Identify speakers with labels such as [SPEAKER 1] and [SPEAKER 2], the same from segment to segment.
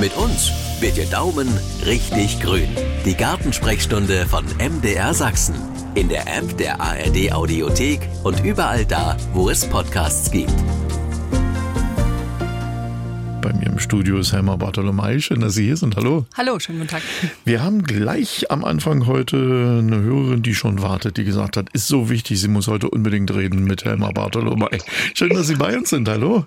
[SPEAKER 1] Mit uns wird Ihr Daumen richtig grün. Die Gartensprechstunde von MDR Sachsen. In der App der ARD Audiothek und überall da, wo es Podcasts gibt.
[SPEAKER 2] Bei mir im Studio ist Helma Bartolomei. Schön, dass Sie hier sind. Hallo.
[SPEAKER 3] Hallo, schönen guten Tag.
[SPEAKER 2] Wir haben gleich am Anfang heute eine Hörerin, die schon wartet, die gesagt hat, ist so wichtig, sie muss heute unbedingt reden mit Helma Bartolomei. Schön, dass Sie bei uns sind. Hallo.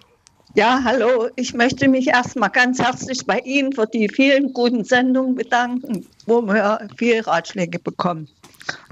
[SPEAKER 4] Ja, hallo. Ich möchte mich erstmal ganz herzlich bei Ihnen für die vielen guten Sendungen bedanken, wo wir viele Ratschläge bekommen.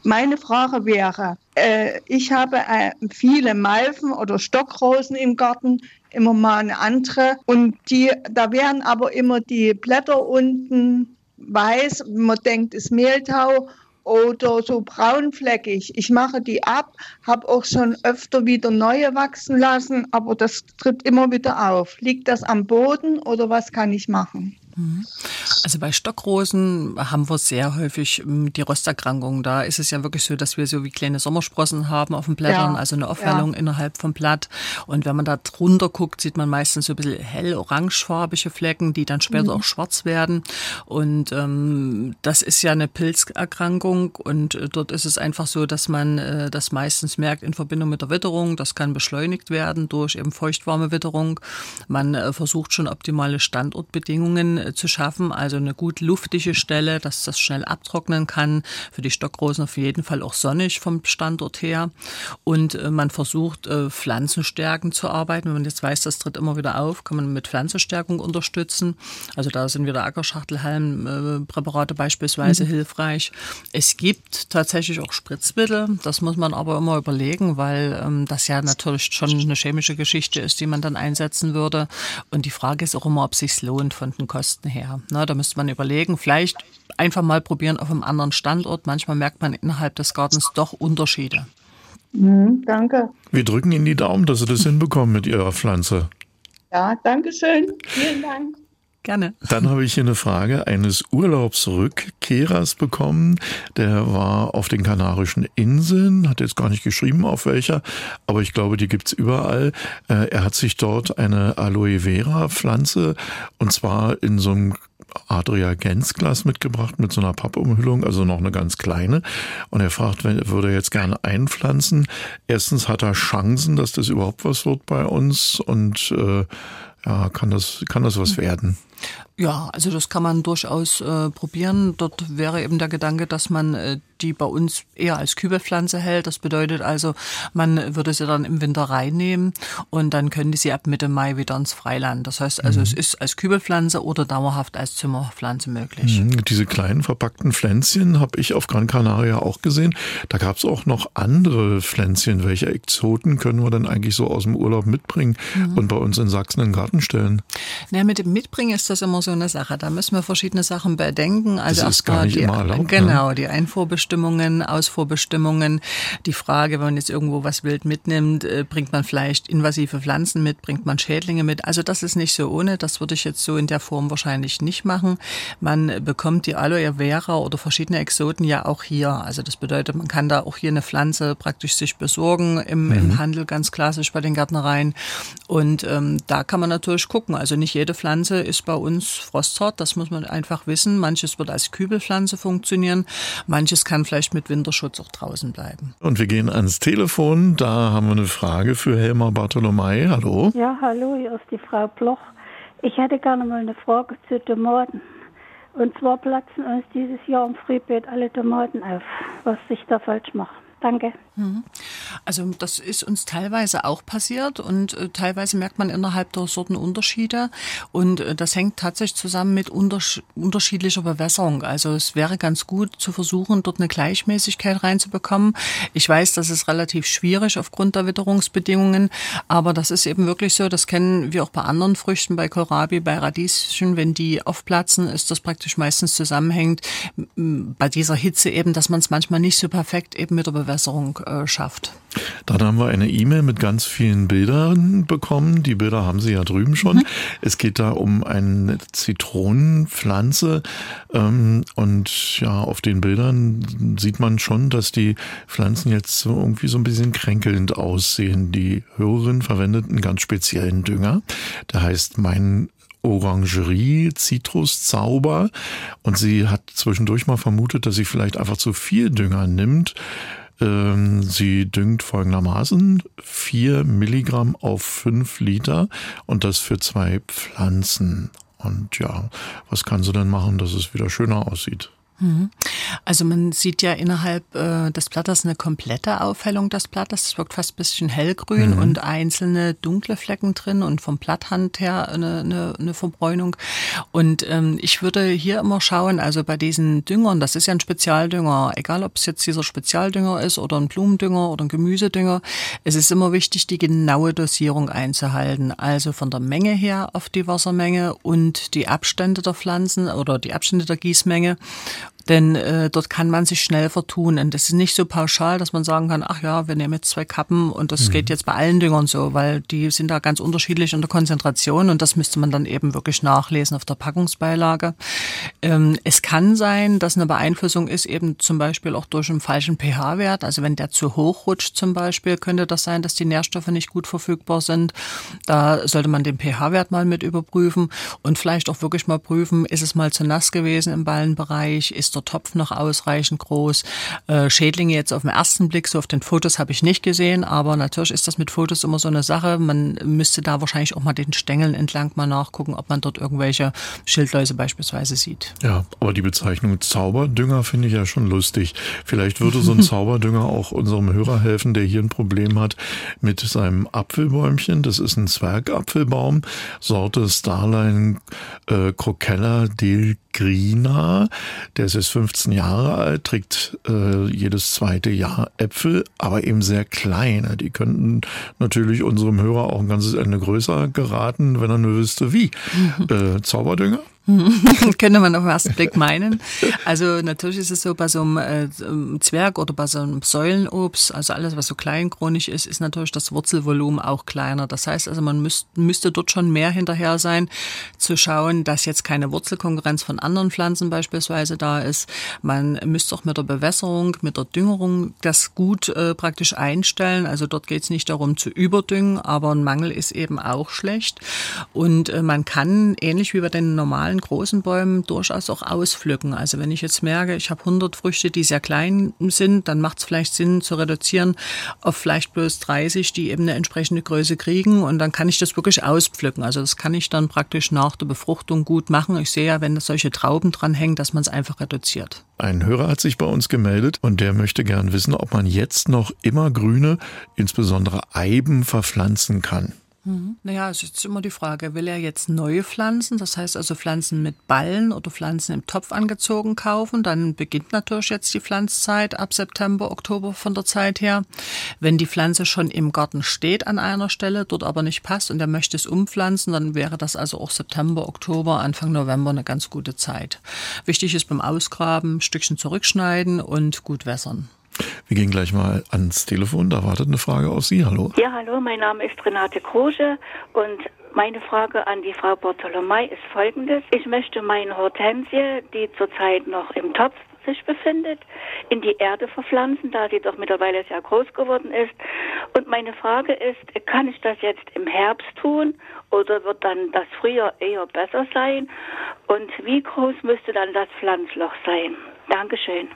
[SPEAKER 4] Meine Frage wäre, äh, ich habe äh, viele Malven oder Stockrosen im Garten, immer mal eine andere und die, da wären aber immer die Blätter unten weiß, man denkt, es ist Mehltau oder so braunfleckig. Ich mache die ab, habe auch schon öfter wieder neue wachsen lassen, aber das tritt immer wieder auf. Liegt das am Boden oder was kann ich machen?
[SPEAKER 3] Mhm. Also bei Stockrosen haben wir sehr häufig ähm, die Rosterkrankungen. Da ist es ja wirklich so, dass wir so wie kleine Sommersprossen haben auf den Blättern, ja. also eine Aufwellung ja. innerhalb vom Blatt. Und wenn man da drunter guckt, sieht man meistens so ein bisschen hell-orangefarbige Flecken, die dann später mhm. auch schwarz werden. Und ähm, das ist ja eine Pilzerkrankung und äh, dort ist es einfach so, dass man äh, das meistens merkt in Verbindung mit der Witterung. Das kann beschleunigt werden durch eben feuchtwarme Witterung. Man äh, versucht schon optimale Standortbedingungen äh, zu schaffen, also eine gut luftige Stelle, dass das schnell abtrocknen kann. Für die Stockrosen auf jeden Fall auch sonnig vom Standort her. Und äh, man versucht, äh, Pflanzenstärken zu arbeiten. Wenn man jetzt weiß, das tritt immer wieder auf, kann man mit Pflanzenstärkung unterstützen. Also da sind wieder Ackerschachtelhalmpräparate beispielsweise mhm. hilfreich. Es gibt tatsächlich auch Spritzmittel. Das muss man aber immer überlegen, weil ähm, das ja natürlich schon eine chemische Geschichte ist, die man dann einsetzen würde. Und die Frage ist auch immer, ob es sich lohnt von den Kosten Kosten her? Na, da müsste man überlegen, vielleicht einfach mal probieren auf einem anderen Standort. Manchmal merkt man innerhalb des Gartens doch Unterschiede.
[SPEAKER 4] Mhm, danke.
[SPEAKER 2] Wir drücken Ihnen die Daumen, dass Sie das hinbekommen mit Ihrer Pflanze.
[SPEAKER 4] Ja, danke schön. Vielen Dank.
[SPEAKER 3] Gerne.
[SPEAKER 2] Dann habe ich hier eine Frage eines Urlaubsrückkehrers bekommen. Der war auf den Kanarischen Inseln, hat jetzt gar nicht geschrieben, auf welcher, aber ich glaube, die gibt's überall. Äh, er hat sich dort eine Aloe Vera Pflanze und zwar in so einem Adria Gensglas mitgebracht mit so einer Pappumhüllung, also noch eine ganz kleine. Und er fragt, wenn, würde er jetzt gerne einpflanzen. Erstens hat er Chancen, dass das überhaupt was wird bei uns und äh, kann das, kann das was werden?
[SPEAKER 3] Ja, also das kann man durchaus äh, probieren. Dort wäre eben der Gedanke, dass man äh, die bei uns eher als Kübelpflanze hält. Das bedeutet also, man würde sie dann im Winter reinnehmen und dann können die sie ab Mitte Mai wieder ins Freiland. Das heißt also, mhm. es ist als Kübelpflanze oder dauerhaft als Zimmerpflanze möglich.
[SPEAKER 2] Mhm. Diese kleinen verpackten Pflänzchen habe ich auf Gran Canaria auch gesehen. Da gab es auch noch andere Pflänzchen. Welche Exoten können wir dann eigentlich so aus dem Urlaub mitbringen mhm. und bei uns in Sachsen in den Garten stellen?
[SPEAKER 3] Na, mit dem Mitbringen ist das immer so eine Sache. Da müssen wir verschiedene Sachen bedenken.
[SPEAKER 2] Also das ist gar nicht
[SPEAKER 3] die,
[SPEAKER 2] immer erlaubt. Ne?
[SPEAKER 3] Genau, ne? die Einfuhrbestimmungen, Ausfuhrbestimmungen. Die Frage, wenn man jetzt irgendwo was wild mitnimmt, äh, bringt man vielleicht invasive Pflanzen mit, bringt man Schädlinge mit. Also das ist nicht so ohne. Das würde ich jetzt so in der Form wahrscheinlich nicht machen. Man bekommt die Aloe Vera oder verschiedene Exoten ja auch hier. Also das bedeutet, man kann da auch hier eine Pflanze praktisch sich besorgen im, mhm. im Handel, ganz klassisch bei den Gärtnereien. Und ähm, da kann man natürlich gucken. Also nicht jede Pflanze ist bei uns frosthart, das muss man einfach wissen. Manches wird als Kübelpflanze funktionieren, manches kann vielleicht mit Winterschutz auch draußen bleiben.
[SPEAKER 2] Und wir gehen ans Telefon, da haben wir eine Frage für Helma Bartolomei. Hallo.
[SPEAKER 5] Ja, hallo, hier ist die Frau Bloch. Ich hätte gerne mal eine Frage zu Tomaten. Und zwar platzen uns dieses Jahr im Frühbeet alle Tomaten auf. Was sich da falsch macht. Danke.
[SPEAKER 3] Mhm. Also das ist uns teilweise auch passiert und äh, teilweise merkt man innerhalb der Sorten Unterschiede und äh, das hängt tatsächlich zusammen mit untersch unterschiedlicher Bewässerung. Also es wäre ganz gut zu versuchen, dort eine Gleichmäßigkeit reinzubekommen. Ich weiß, das ist relativ schwierig aufgrund der Witterungsbedingungen, aber das ist eben wirklich so, das kennen wir auch bei anderen Früchten, bei Kohlrabi, bei Radieschen, wenn die aufplatzen, ist das praktisch meistens zusammenhängt bei dieser Hitze eben, dass man es manchmal nicht so perfekt eben mit der Bewässerung äh, schafft.
[SPEAKER 2] Dann haben wir eine E-Mail mit ganz vielen Bildern bekommen. Die Bilder haben Sie ja drüben schon. Mhm. Es geht da um eine Zitronenpflanze. Ähm, und ja, auf den Bildern sieht man schon, dass die Pflanzen jetzt so irgendwie so ein bisschen kränkelnd aussehen. Die Hörerin verwendet einen ganz speziellen Dünger. Der heißt mein Orangerie Zitruszauber und sie hat zwischendurch mal vermutet, dass sie vielleicht einfach zu viel Dünger nimmt. Ähm, sie düngt folgendermaßen vier Milligramm auf fünf Liter und das für zwei Pflanzen. Und ja, was kann sie denn machen, dass es wieder schöner aussieht?
[SPEAKER 3] Mhm. Also man sieht ja innerhalb äh, des Blattes eine komplette Aufhellung des Blattes. Es wirkt fast ein bisschen hellgrün mhm. und einzelne dunkle Flecken drin und vom Blatthand her eine, eine, eine Verbräunung. Und ähm, ich würde hier immer schauen, also bei diesen Düngern, das ist ja ein Spezialdünger, egal ob es jetzt dieser Spezialdünger ist oder ein Blumendünger oder ein Gemüsedünger, es ist immer wichtig, die genaue Dosierung einzuhalten. Also von der Menge her auf die Wassermenge und die Abstände der Pflanzen oder die Abstände der Gießmenge denn äh, dort kann man sich schnell vertun. Und das ist nicht so pauschal, dass man sagen kann, ach ja, wir nehmen jetzt zwei Kappen und das mhm. geht jetzt bei allen Düngern so, weil die sind da ganz unterschiedlich in der Konzentration und das müsste man dann eben wirklich nachlesen auf der Packungsbeilage. Ähm, es kann sein, dass eine Beeinflussung ist eben zum Beispiel auch durch einen falschen pH-Wert. Also wenn der zu hoch rutscht zum Beispiel, könnte das sein, dass die Nährstoffe nicht gut verfügbar sind. Da sollte man den pH-Wert mal mit überprüfen und vielleicht auch wirklich mal prüfen, ist es mal zu nass gewesen im Ballenbereich, ist der Topf noch ausreichend groß. Äh, Schädlinge jetzt auf den ersten Blick, so auf den Fotos habe ich nicht gesehen, aber natürlich ist das mit Fotos immer so eine Sache. Man müsste da wahrscheinlich auch mal den Stängeln entlang mal nachgucken, ob man dort irgendwelche Schildläuse beispielsweise sieht.
[SPEAKER 2] Ja, aber die Bezeichnung Zauberdünger finde ich ja schon lustig. Vielleicht würde so ein Zauberdünger auch unserem Hörer helfen, der hier ein Problem hat mit seinem Apfelbäumchen. Das ist ein Zwergapfelbaum, Sorte Starline äh, Crocella del Grina. Der ist jetzt 15 Jahre alt, trägt äh, jedes zweite Jahr Äpfel, aber eben sehr kleine. Die könnten natürlich unserem Hörer auch ein ganzes Ende größer geraten, wenn er nur wüsste, wie. Äh, Zauberdünger?
[SPEAKER 3] Könnte man auf den ersten Blick meinen. Also natürlich ist es so, bei so einem äh, Zwerg oder bei so einem Säulenobst, also alles, was so kleinkronig ist, ist natürlich das Wurzelvolumen auch kleiner. Das heißt also, man müsst, müsste dort schon mehr hinterher sein, zu schauen, dass jetzt keine Wurzelkonkurrenz von anderen Pflanzen beispielsweise da ist. Man müsste auch mit der Bewässerung, mit der Düngerung das gut äh, praktisch einstellen. Also dort geht es nicht darum zu überdüngen, aber ein Mangel ist eben auch schlecht. Und äh, man kann, ähnlich wie bei den normalen an großen Bäumen durchaus auch auspflücken. Also wenn ich jetzt merke, ich habe 100 Früchte, die sehr klein sind, dann macht es vielleicht Sinn zu reduzieren auf vielleicht bloß 30, die eben eine entsprechende Größe kriegen und dann kann ich das wirklich auspflücken. Also das kann ich dann praktisch nach der Befruchtung gut machen. Ich sehe ja, wenn da solche Trauben dran hängen, dass man es einfach reduziert.
[SPEAKER 2] Ein Hörer hat sich bei uns gemeldet und der möchte gern wissen, ob man jetzt noch immer grüne, insbesondere Eiben verpflanzen kann.
[SPEAKER 3] Naja, es ist immer die Frage, will er jetzt neue Pflanzen, das heißt also Pflanzen mit Ballen oder Pflanzen im Topf angezogen kaufen, dann beginnt natürlich jetzt die Pflanzzeit ab September, Oktober von der Zeit her. Wenn die Pflanze schon im Garten steht an einer Stelle, dort aber nicht passt und er möchte es umpflanzen, dann wäre das also auch September, Oktober, Anfang November eine ganz gute Zeit. Wichtig ist beim Ausgraben, Stückchen zurückschneiden und gut wässern.
[SPEAKER 2] Wir gehen gleich mal ans Telefon. Da wartet eine Frage auf Sie. Hallo.
[SPEAKER 6] Ja, hallo. Mein Name ist Renate Kruse und meine Frage an die Frau Bartolomei ist folgendes. Ich möchte meine Hortensie, die zurzeit noch im Topf sich befindet, in die Erde verpflanzen, da sie doch mittlerweile sehr groß geworden ist. Und meine Frage ist, kann ich das jetzt im Herbst tun oder wird dann das Frühjahr eher besser sein? Und wie groß müsste dann das Pflanzloch sein? Dankeschön.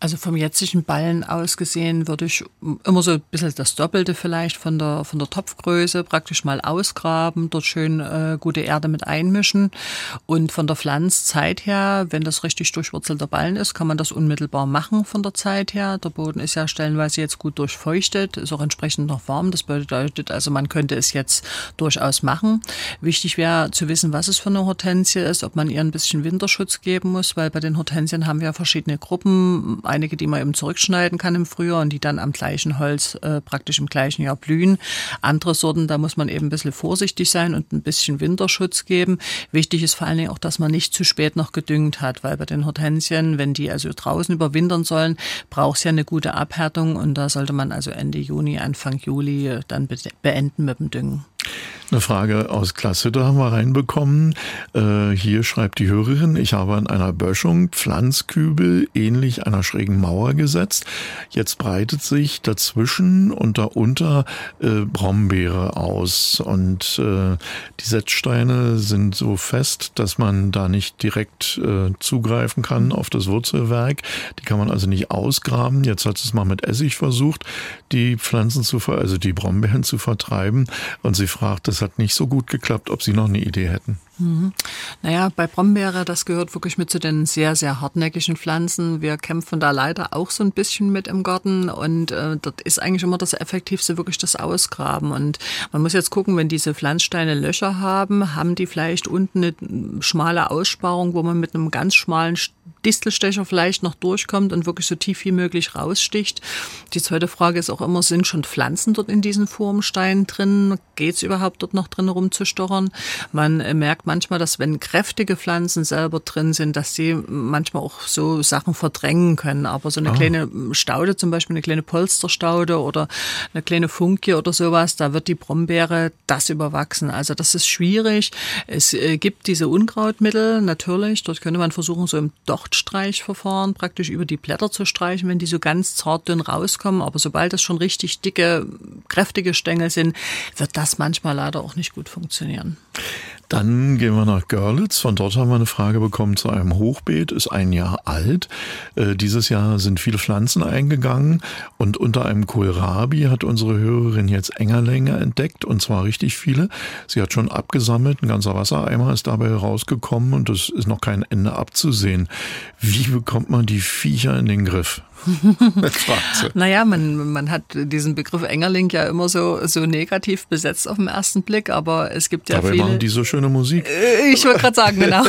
[SPEAKER 3] Also vom jetzigen Ballen aus gesehen würde ich immer so ein bisschen das Doppelte vielleicht von der, von der Topfgröße praktisch mal ausgraben, dort schön äh, gute Erde mit einmischen. Und von der Pflanzzeit her, wenn das richtig durchwurzelter Ballen ist, kann man das unmittelbar machen von der Zeit her. Der Boden ist ja stellenweise jetzt gut durchfeuchtet, ist auch entsprechend noch warm. Das bedeutet also, man könnte es jetzt durchaus machen. Wichtig wäre zu wissen, was es für eine Hortensie ist, ob man ihr ein bisschen Winterschutz geben muss, weil bei den Hortensien haben wir ja verschiedene Gruppen einige, die man eben zurückschneiden kann im Frühjahr und die dann am gleichen Holz äh, praktisch im gleichen Jahr blühen. Andere Sorten, da muss man eben ein bisschen vorsichtig sein und ein bisschen Winterschutz geben. Wichtig ist vor allen Dingen auch, dass man nicht zu spät noch gedüngt hat, weil bei den Hortensien, wenn die also draußen überwintern sollen, braucht es ja eine gute Abhärtung und da sollte man also Ende Juni, Anfang Juli dann beenden mit dem Düngen.
[SPEAKER 2] Eine Frage aus Klasshütte haben wir reinbekommen. Äh, hier schreibt die Hörerin, ich habe an einer Böschung Pflanzkübel ähnlich einer schrägen Mauer gesetzt. Jetzt breitet sich dazwischen und darunter äh, Brombeere aus. Und äh, die Setzsteine sind so fest, dass man da nicht direkt äh, zugreifen kann auf das Wurzelwerk. Die kann man also nicht ausgraben. Jetzt hat es mal mit Essig versucht, die Pflanzen zu, also die Brombeeren zu vertreiben. Und sie fragt, das hat nicht so gut geklappt, ob Sie noch eine Idee hätten.
[SPEAKER 3] Mhm. Naja, bei Brombeere, das gehört wirklich mit zu den sehr, sehr hartnäckigen Pflanzen. Wir kämpfen da leider auch so ein bisschen mit im Garten und äh, dort ist eigentlich immer das Effektivste wirklich das Ausgraben. Und man muss jetzt gucken, wenn diese Pflanzsteine Löcher haben, haben die vielleicht unten eine schmale Aussparung, wo man mit einem ganz schmalen Distelstecher vielleicht noch durchkommt und wirklich so tief wie möglich raussticht. Die zweite Frage ist auch immer, sind schon Pflanzen dort in diesen Formsteinen drin? Geht es überhaupt dort noch drin rumzustochern? Man äh, merkt manchmal, dass wenn kräftige Pflanzen selber drin sind, dass sie manchmal auch so Sachen verdrängen können. Aber so eine ah. kleine Staude, zum Beispiel eine kleine Polsterstaude oder eine kleine Funkie oder sowas, da wird die Brombeere das überwachsen. Also das ist schwierig. Es äh, gibt diese Unkrautmittel natürlich. Dort könnte man versuchen, so im Dochtstreichverfahren praktisch über die Blätter zu streichen, wenn die so ganz zart dünn rauskommen. Aber sobald das schon richtig dicke, kräftige Stängel sind, wird das manchmal leider auch nicht gut funktionieren.
[SPEAKER 2] Dann gehen wir nach Görlitz. Von dort haben wir eine Frage bekommen zu einem Hochbeet, ist ein Jahr alt. Äh, dieses Jahr sind viele Pflanzen eingegangen und unter einem Kohlrabi hat unsere Hörerin jetzt Engerlänge entdeckt und zwar richtig viele. Sie hat schon abgesammelt, ein ganzer Wassereimer ist dabei rausgekommen und es ist noch kein Ende abzusehen. Wie bekommt man die Viecher in den Griff?
[SPEAKER 3] naja, man, man hat diesen Begriff Engerling ja immer so, so negativ besetzt auf den ersten Blick, aber es gibt ja
[SPEAKER 2] Dabei
[SPEAKER 3] viele.
[SPEAKER 2] machen die so schöne Musik.
[SPEAKER 3] Äh, ich wollte gerade sagen, genau.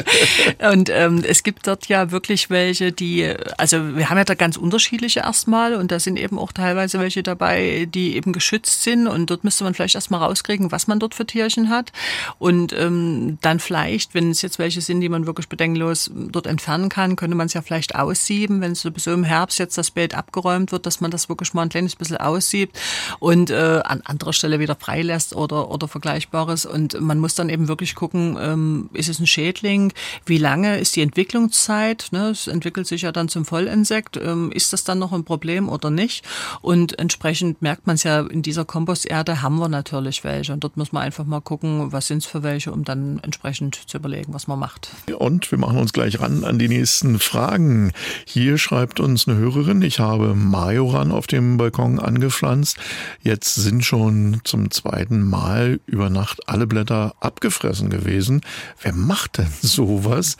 [SPEAKER 3] und ähm, es gibt dort ja wirklich welche, die, also wir haben ja da ganz unterschiedliche erstmal und da sind eben auch teilweise welche dabei, die eben geschützt sind und dort müsste man vielleicht erstmal rauskriegen, was man dort für Tierchen hat und ähm, dann vielleicht, wenn es jetzt welche sind, die man wirklich bedenkenlos dort entfernen kann, könnte man es ja vielleicht aussieben, wenn es sowieso im Herbst jetzt das Beet abgeräumt wird, dass man das wirklich mal ein kleines bisschen aussiebt und äh, an anderer Stelle wieder freilässt oder, oder Vergleichbares. Und man muss dann eben wirklich gucken, ähm, ist es ein Schädling? Wie lange ist die Entwicklungszeit? Ne? Es entwickelt sich ja dann zum Vollinsekt. Ähm, ist das dann noch ein Problem oder nicht? Und entsprechend merkt man es ja, in dieser Komposterde haben wir natürlich welche. Und dort muss man einfach mal gucken, was sind es für welche, um dann entsprechend zu überlegen, was man macht.
[SPEAKER 2] Und wir machen uns gleich ran an die nächsten Fragen. Hier schreibt uns uns eine Hörerin. Ich habe Majoran auf dem Balkon angepflanzt. Jetzt sind schon zum zweiten Mal über Nacht alle Blätter abgefressen gewesen. Wer macht denn sowas?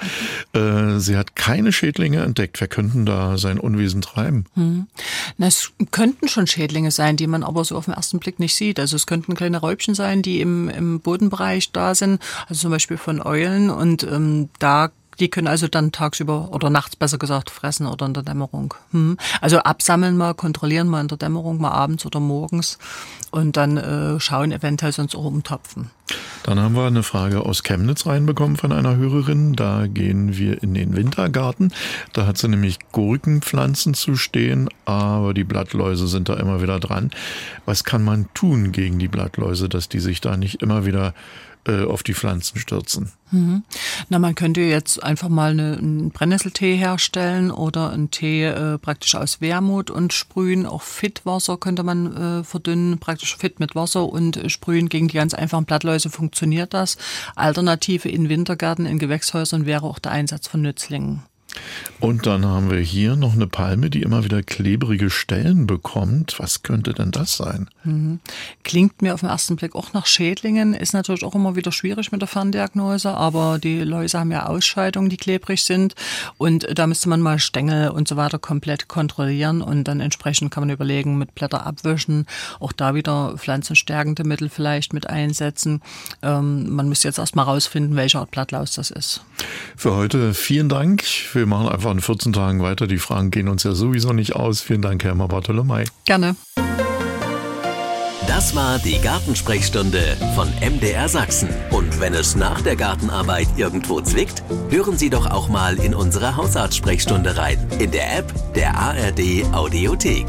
[SPEAKER 2] Äh, sie hat keine Schädlinge entdeckt. Wer könnten da sein Unwesen treiben? Hm.
[SPEAKER 3] Na, es könnten schon Schädlinge sein, die man aber so auf den ersten Blick nicht sieht. Also es könnten kleine Räubchen sein, die im, im Bodenbereich da sind, also zum Beispiel von Eulen. Und ähm, da die können also dann tagsüber oder nachts besser gesagt fressen oder in der Dämmerung. Hm. Also absammeln mal, kontrollieren mal in der Dämmerung, mal abends oder morgens und dann äh, schauen eventuell sonst auch umtopfen.
[SPEAKER 2] Dann haben wir eine Frage aus Chemnitz reinbekommen von einer Hörerin. Da gehen wir in den Wintergarten. Da hat sie nämlich Gurkenpflanzen zu stehen, aber die Blattläuse sind da immer wieder dran. Was kann man tun gegen die Blattläuse, dass die sich da nicht immer wieder äh, auf die Pflanzen stürzen.
[SPEAKER 3] Mhm. Na, man könnte jetzt einfach mal eine, einen Brennnesseltee herstellen oder einen Tee äh, praktisch aus Wermut und sprühen. Auch Fitwasser könnte man äh, verdünnen, praktisch Fit mit Wasser und äh, sprühen. Gegen die ganz einfachen Blattläuse funktioniert das. Alternative in Wintergärten, in Gewächshäusern wäre auch der Einsatz von Nützlingen.
[SPEAKER 2] Und dann haben wir hier noch eine Palme, die immer wieder klebrige Stellen bekommt. Was könnte denn das sein? Mhm.
[SPEAKER 3] Klingt mir auf den ersten Blick auch nach Schädlingen. Ist natürlich auch immer wieder schwierig mit der Ferndiagnose, aber die Läuse haben ja Ausscheidungen, die klebrig sind. Und da müsste man mal Stängel und so weiter komplett kontrollieren. Und dann entsprechend kann man überlegen, mit Blätter abwischen, auch da wieder pflanzenstärkende Mittel vielleicht mit einsetzen. Ähm, man müsste jetzt erstmal rausfinden, welche Art Blattlaus das ist.
[SPEAKER 2] Für heute vielen Dank. Wir machen einfach in 14 Tagen weiter. Die Fragen gehen uns ja sowieso nicht aus. Vielen Dank, Herr Bartolomei.
[SPEAKER 3] Gerne.
[SPEAKER 1] Das war die Gartensprechstunde von MDR Sachsen. Und wenn es nach der Gartenarbeit irgendwo zwickt, hören Sie doch auch mal in unsere Hausarztsprechstunde rein. In der App der ARD Audiothek.